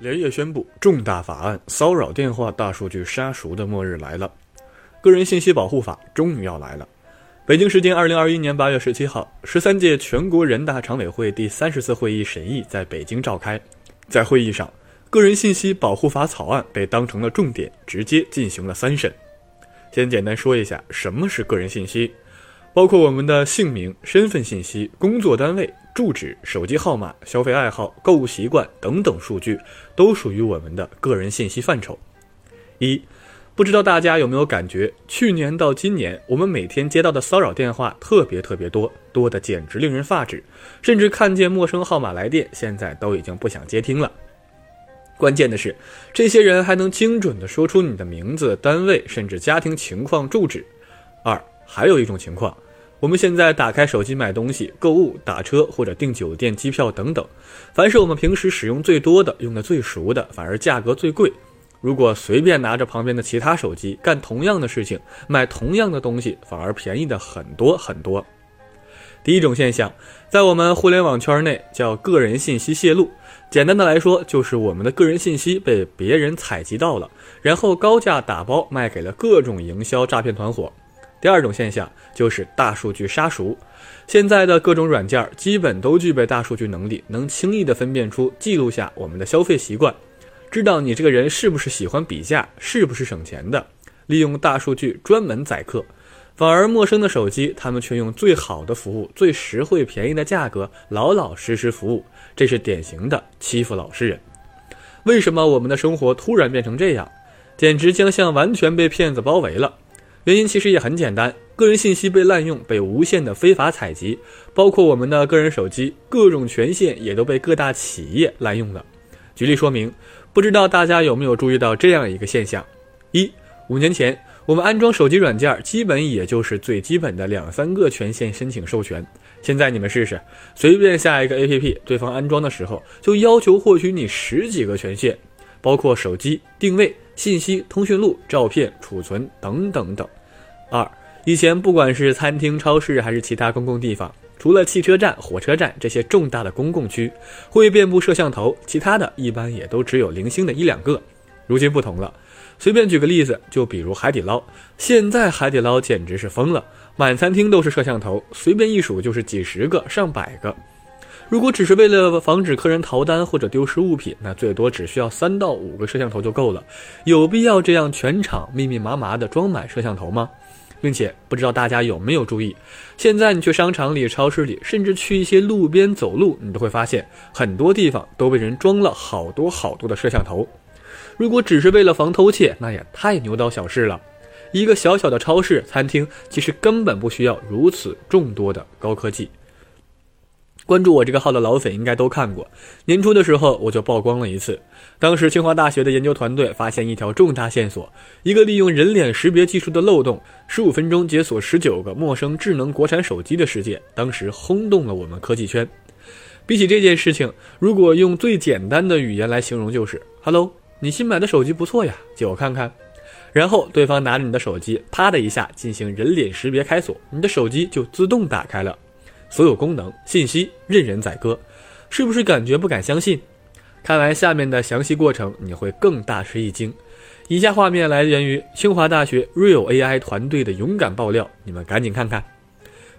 连夜宣布重大法案——骚扰电话大数据杀熟的末日来了，个人信息保护法终于要来了。北京时间二零二一年八月十七号，十三届全国人大常委会第三十次会议审议在北京召开。在会议上，个人信息保护法草案被当成了重点，直接进行了三审。先简单说一下什么是个人信息，包括我们的姓名、身份信息、工作单位。住址、手机号码、消费爱好、购物习惯等等数据，都属于我们的个人信息范畴。一，不知道大家有没有感觉，去年到今年，我们每天接到的骚扰电话特别特别多，多的简直令人发指，甚至看见陌生号码来电，现在都已经不想接听了。关键的是，这些人还能精准地说出你的名字、单位，甚至家庭情况、住址。二，还有一种情况。我们现在打开手机买东西、购物、打车或者订酒店、机票等等，凡是我们平时使用最多的、用的最熟的，反而价格最贵。如果随便拿着旁边的其他手机干同样的事情，买同样的东西，反而便宜的很多很多。第一种现象，在我们互联网圈内叫个人信息泄露，简单的来说，就是我们的个人信息被别人采集到了，然后高价打包卖给了各种营销诈骗团伙。第二种现象就是大数据杀熟，现在的各种软件基本都具备大数据能力，能轻易的分辨出、记录下我们的消费习惯，知道你这个人是不是喜欢比价，是不是省钱的，利用大数据专门宰客。反而陌生的手机，他们却用最好的服务、最实惠便宜的价格，老老实实服务，这是典型的欺负老实人。为什么我们的生活突然变成这样？简直将像完全被骗子包围了。原因其实也很简单，个人信息被滥用，被无限的非法采集，包括我们的个人手机，各种权限也都被各大企业滥用了。举例说明，不知道大家有没有注意到这样一个现象：一，五年前我们安装手机软件，基本也就是最基本的两三个权限申请授权。现在你们试试，随便下一个 APP，对方安装的时候就要求获取你十几个权限。包括手机定位、信息、通讯录、照片、储存等等等。二，以前不管是餐厅、超市还是其他公共地方，除了汽车站、火车站这些重大的公共区会遍布摄像头，其他的一般也都只有零星的一两个。如今不同了，随便举个例子，就比如海底捞，现在海底捞简直是疯了，满餐厅都是摄像头，随便一数就是几十个、上百个。如果只是为了防止客人逃单或者丢失物品，那最多只需要三到五个摄像头就够了。有必要这样全场密密麻麻的装满摄像头吗？并且不知道大家有没有注意，现在你去商场里、超市里，甚至去一些路边走路，你都会发现很多地方都被人装了好多好多的摄像头。如果只是为了防偷窃，那也太牛刀小试了。一个小小的超市、餐厅，其实根本不需要如此众多的高科技。关注我这个号的老粉应该都看过，年初的时候我就曝光了一次。当时清华大学的研究团队发现一条重大线索：一个利用人脸识别技术的漏洞，十五分钟解锁十九个陌生智能国产手机的事件，当时轰动了我们科技圈。比起这件事情，如果用最简单的语言来形容，就是 “Hello，你新买的手机不错呀，借我看看。”然后对方拿着你的手机，啪的一下进行人脸识别开锁，你的手机就自动打开了。所有功能信息任人宰割，是不是感觉不敢相信？看完下面的详细过程，你会更大吃一惊。以下画面来源于清华大学 Real AI 团队的勇敢爆料，你们赶紧看看。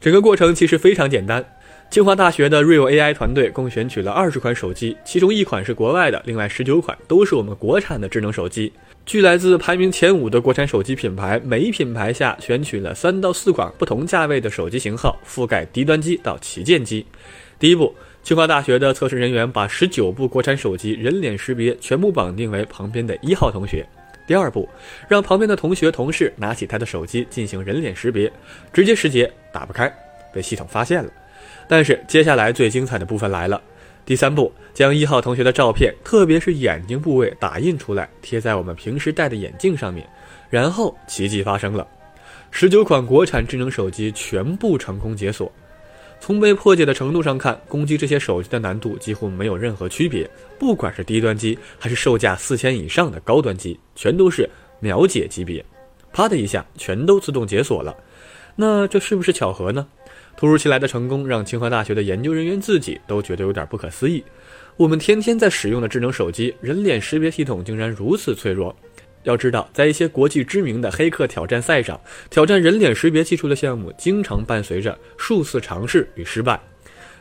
整个过程其实非常简单。清华大学的 Real AI 团队共选取了二十款手机，其中一款是国外的，另外十九款都是我们国产的智能手机。据来自排名前五的国产手机品牌，每一品牌下选取了三到四款不同价位的手机型号，覆盖低端机到旗舰机。第一步，清华大学的测试人员把十九部国产手机人脸识别全部绑定为旁边的一号同学。第二步，让旁边的同学同事拿起他的手机进行人脸识别，直接识别打不开，被系统发现了。但是接下来最精彩的部分来了。第三步，将一号同学的照片，特别是眼睛部位打印出来，贴在我们平时戴的眼镜上面，然后奇迹发生了，十九款国产智能手机全部成功解锁。从被破解的程度上看，攻击这些手机的难度几乎没有任何区别，不管是低端机还是售价四千以上的高端机，全都是秒解级别，啪的一下，全都自动解锁了。那这是不是巧合呢？突如其来的成功让清华大学的研究人员自己都觉得有点不可思议。我们天天在使用的智能手机，人脸识别系统竟然如此脆弱。要知道，在一些国际知名的黑客挑战赛上，挑战人脸识别技术的项目经常伴随着数次尝试与失败。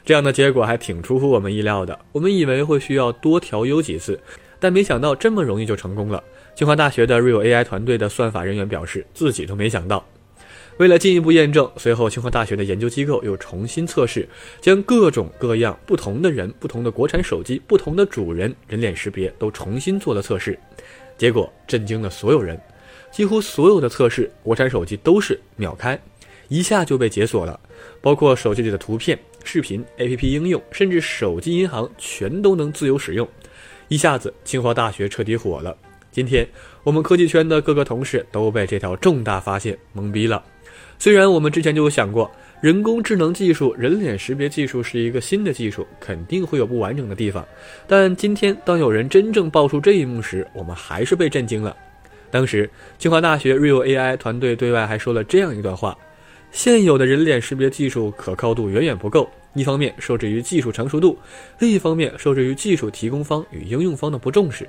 这样的结果还挺出乎我们意料的。我们以为会需要多调优几次，但没想到这么容易就成功了。清华大学的 Real AI 团队的算法人员表示，自己都没想到。为了进一步验证，随后清华大学的研究机构又重新测试，将各种各样不同的人、不同的国产手机、不同的主人人脸识别都重新做了测试。结果震惊了所有人，几乎所有的测试，国产手机都是秒开，一下就被解锁了，包括手机里的图片、视频、APP 应用，甚至手机银行全都能自由使用。一下子，清华大学彻底火了。今天，我们科技圈的各个同事都被这条重大发现懵逼了。虽然我们之前就有想过，人工智能技术、人脸识别技术是一个新的技术，肯定会有不完整的地方。但今天，当有人真正爆出这一幕时，我们还是被震惊了。当时，清华大学 Real AI 团队对外还说了这样一段话：现有的人脸识别技术可靠度远远不够，一方面受制于技术成熟度，另一方面受制于技术提供方与应用方的不重视。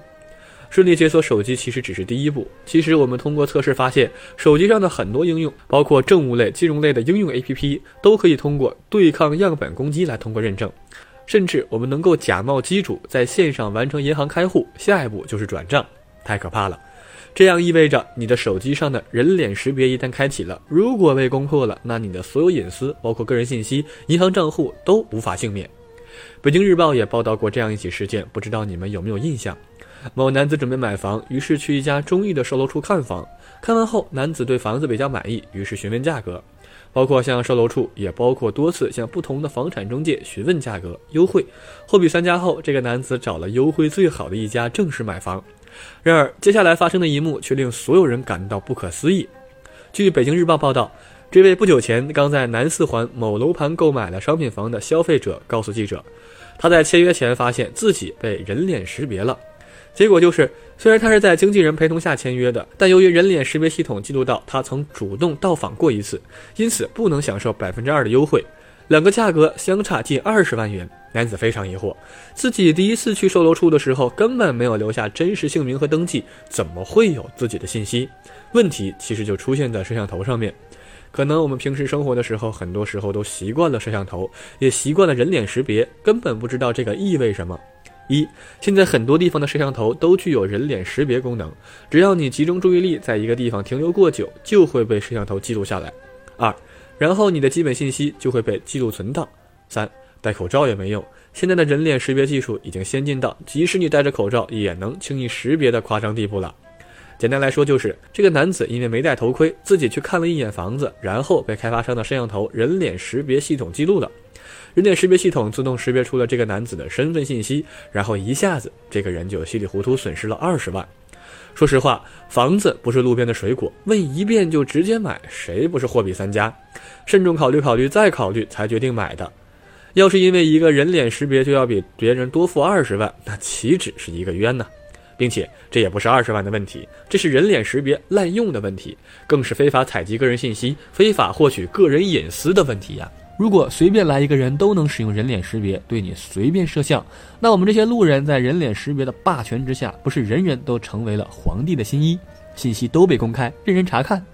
顺利解锁手机其实只是第一步。其实我们通过测试发现，手机上的很多应用，包括政务类、金融类的应用 APP，都可以通过对抗样本攻击来通过认证。甚至我们能够假冒机主在线上完成银行开户，下一步就是转账，太可怕了。这样意味着你的手机上的人脸识别一旦开启了，如果被攻破了，那你的所有隐私，包括个人信息、银行账户都无法幸免。北京日报也报道过这样一起事件，不知道你们有没有印象？某男子准备买房，于是去一家中意的售楼处看房。看完后，男子对房子比较满意，于是询问价格，包括向售楼处，也包括多次向不同的房产中介询问价格优惠。货比三家后，这个男子找了优惠最好的一家，正式买房。然而，接下来发生的一幕却令所有人感到不可思议。据北京日报报道，这位不久前刚在南四环某楼盘购买了商品房的消费者告诉记者，他在签约前发现自己被人脸识别了。结果就是，虽然他是在经纪人陪同下签约的，但由于人脸识别系统记录到他曾主动到访过一次，因此不能享受百分之二的优惠。两个价格相差近二十万元。男子非常疑惑，自己第一次去售楼处的时候根本没有留下真实姓名和登记，怎么会有自己的信息？问题其实就出现在摄像头上面。可能我们平时生活的时候，很多时候都习惯了摄像头，也习惯了人脸识别，根本不知道这个意味什么。一，现在很多地方的摄像头都具有人脸识别功能，只要你集中注意力在一个地方停留过久，就会被摄像头记录下来。二，然后你的基本信息就会被记录存档。三，戴口罩也没用，现在的人脸识别技术已经先进到即使你戴着口罩也能轻易识别的夸张地步了。简单来说，就是这个男子因为没戴头盔，自己去看了一眼房子，然后被开发商的摄像头人脸识别系统记录了。人脸识别系统自动识别出了这个男子的身份信息，然后一下子这个人就稀里糊涂损失了二十万。说实话，房子不是路边的水果，问一遍就直接买，谁不是货比三家？慎重考虑考虑再考虑才决定买的。要是因为一个人脸识别就要比别人多付二十万，那岂止是一个冤呢？并且这也不是二十万的问题，这是人脸识别滥用的问题，更是非法采集个人信息、非法获取个人隐私的问题呀。如果随便来一个人都能使用人脸识别对你随便摄像，那我们这些路人在人脸识别的霸权之下，不是人人都成为了皇帝的新衣，信息都被公开，任人查看？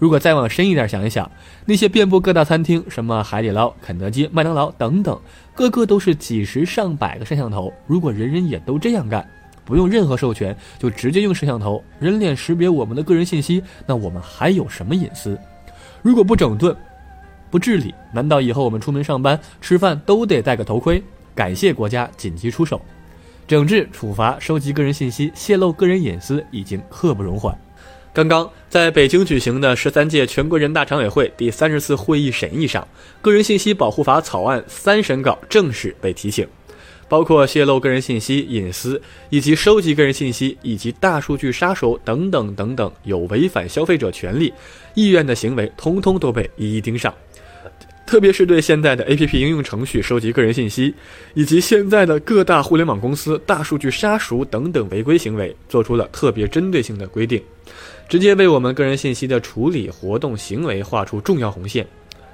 如果再往深一点想一想，那些遍布各大餐厅，什么海底捞、肯德基、麦当劳等等，个个都是几十上百个摄像头。如果人人也都这样干，不用任何授权就直接用摄像头人脸识别我们的个人信息，那我们还有什么隐私？如果不整顿？不治理，难道以后我们出门上班、吃饭都得戴个头盔？感谢国家紧急出手，整治、处罚收集个人信息、泄露个人隐私已经刻不容缓。刚刚在北京举行的十三届全国人大常委会第三十次会议审议上，《个人信息保护法》草案三审稿正式被提醒，包括泄露个人信息、隐私以及收集个人信息以及大数据杀手等等等等有违反消费者权利意愿的行为，通通都被一一盯上。特别是对现在的 APP 应用程序收集个人信息，以及现在的各大互联网公司大数据杀熟等等违规行为，做出了特别针对性的规定，直接为我们个人信息的处理、活动、行为画出重要红线。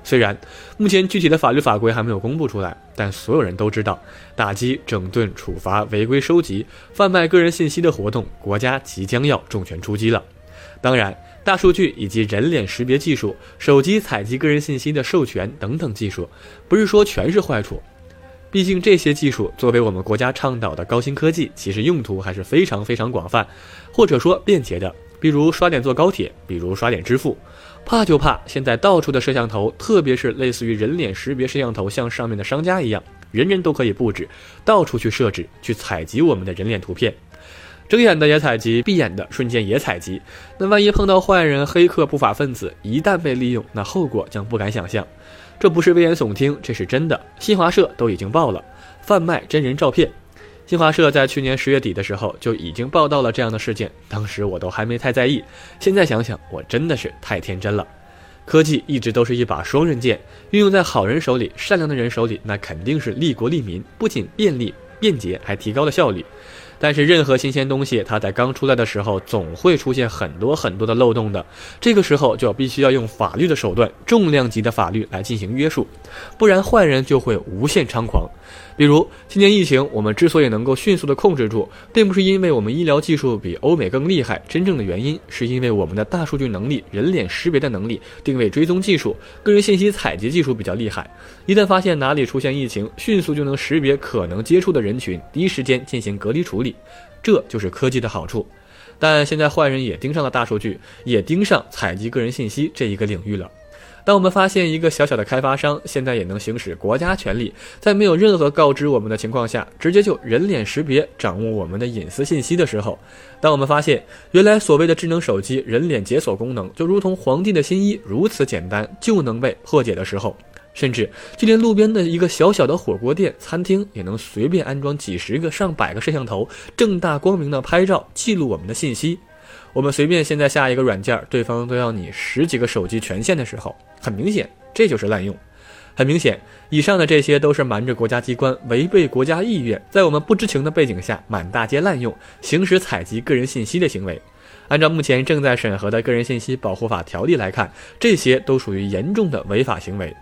虽然目前具体的法律法规还没有公布出来，但所有人都知道，打击、整顿、处罚违规收集、贩卖个人信息的活动，国家即将要重拳出击了。当然，大数据以及人脸识别技术、手机采集个人信息的授权等等技术，不是说全是坏处。毕竟这些技术作为我们国家倡导的高新科技，其实用途还是非常非常广泛，或者说便捷的。比如刷脸坐高铁，比如刷脸支付。怕就怕现在到处的摄像头，特别是类似于人脸识别摄像头，像上面的商家一样，人人都可以布置，到处去设置，去采集我们的人脸图片，睁眼的也采集，闭眼的瞬间也采集。那万一碰到坏人、黑客、不法分子，一旦被利用，那后果将不敢想象。这不是危言耸听，这是真的。新华社都已经报了，贩卖真人照片。新华社在去年十月底的时候就已经报道了这样的事件，当时我都还没太在意，现在想想，我真的是太天真了。科技一直都是一把双刃剑，运用在好人手里、善良的人手里，那肯定是利国利民，不仅便利、便捷，还提高了效率。但是任何新鲜东西，它在刚出来的时候，总会出现很多很多的漏洞的。这个时候就必须要用法律的手段，重量级的法律来进行约束，不然坏人就会无限猖狂。比如今年疫情，我们之所以能够迅速的控制住，并不是因为我们医疗技术比欧美更厉害，真正的原因是因为我们的大数据能力、人脸识别的能力、定位追踪技术、个人信息采集技术比较厉害。一旦发现哪里出现疫情，迅速就能识别可能接触的人群，第一时间进行隔离处理。这就是科技的好处，但现在坏人也盯上了大数据，也盯上采集个人信息这一个领域了。当我们发现一个小小的开发商现在也能行使国家权力，在没有任何告知我们的情况下，直接就人脸识别掌握我们的隐私信息的时候，当我们发现原来所谓的智能手机人脸解锁功能就如同皇帝的新衣如此简单就能被破解的时候，甚至就连路边的一个小小的火锅店、餐厅也能随便安装几十个、上百个摄像头，正大光明的拍照记录我们的信息。我们随便现在下一个软件，对方都要你十几个手机权限的时候，很明显这就是滥用。很明显，以上的这些都是瞒着国家机关、违背国家意愿，在我们不知情的背景下满大街滥用、行使采集个人信息的行为。按照目前正在审核的个人信息保护法条例来看，这些都属于严重的违法行为。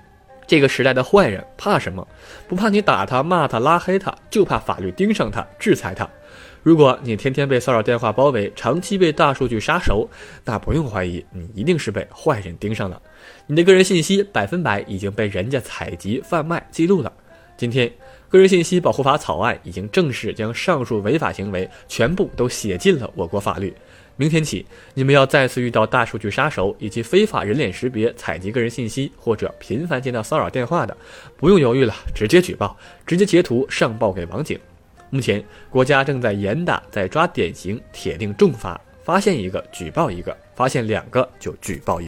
这个时代的坏人怕什么？不怕你打他、骂他、拉黑他，就怕法律盯上他、制裁他。如果你天天被骚扰电话包围，长期被大数据杀熟，那不用怀疑，你一定是被坏人盯上了。你的个人信息百分百已经被人家采集、贩卖、记录了。今天，个人信息保护法草案已经正式将上述违法行为全部都写进了我国法律。明天起，你们要再次遇到大数据杀手以及非法人脸识别、采集个人信息，或者频繁接到骚扰电话的，不用犹豫了，直接举报，直接截图上报给网警。目前，国家正在严打，在抓典型，铁定重罚。发现一个举报一个，发现两个就举报。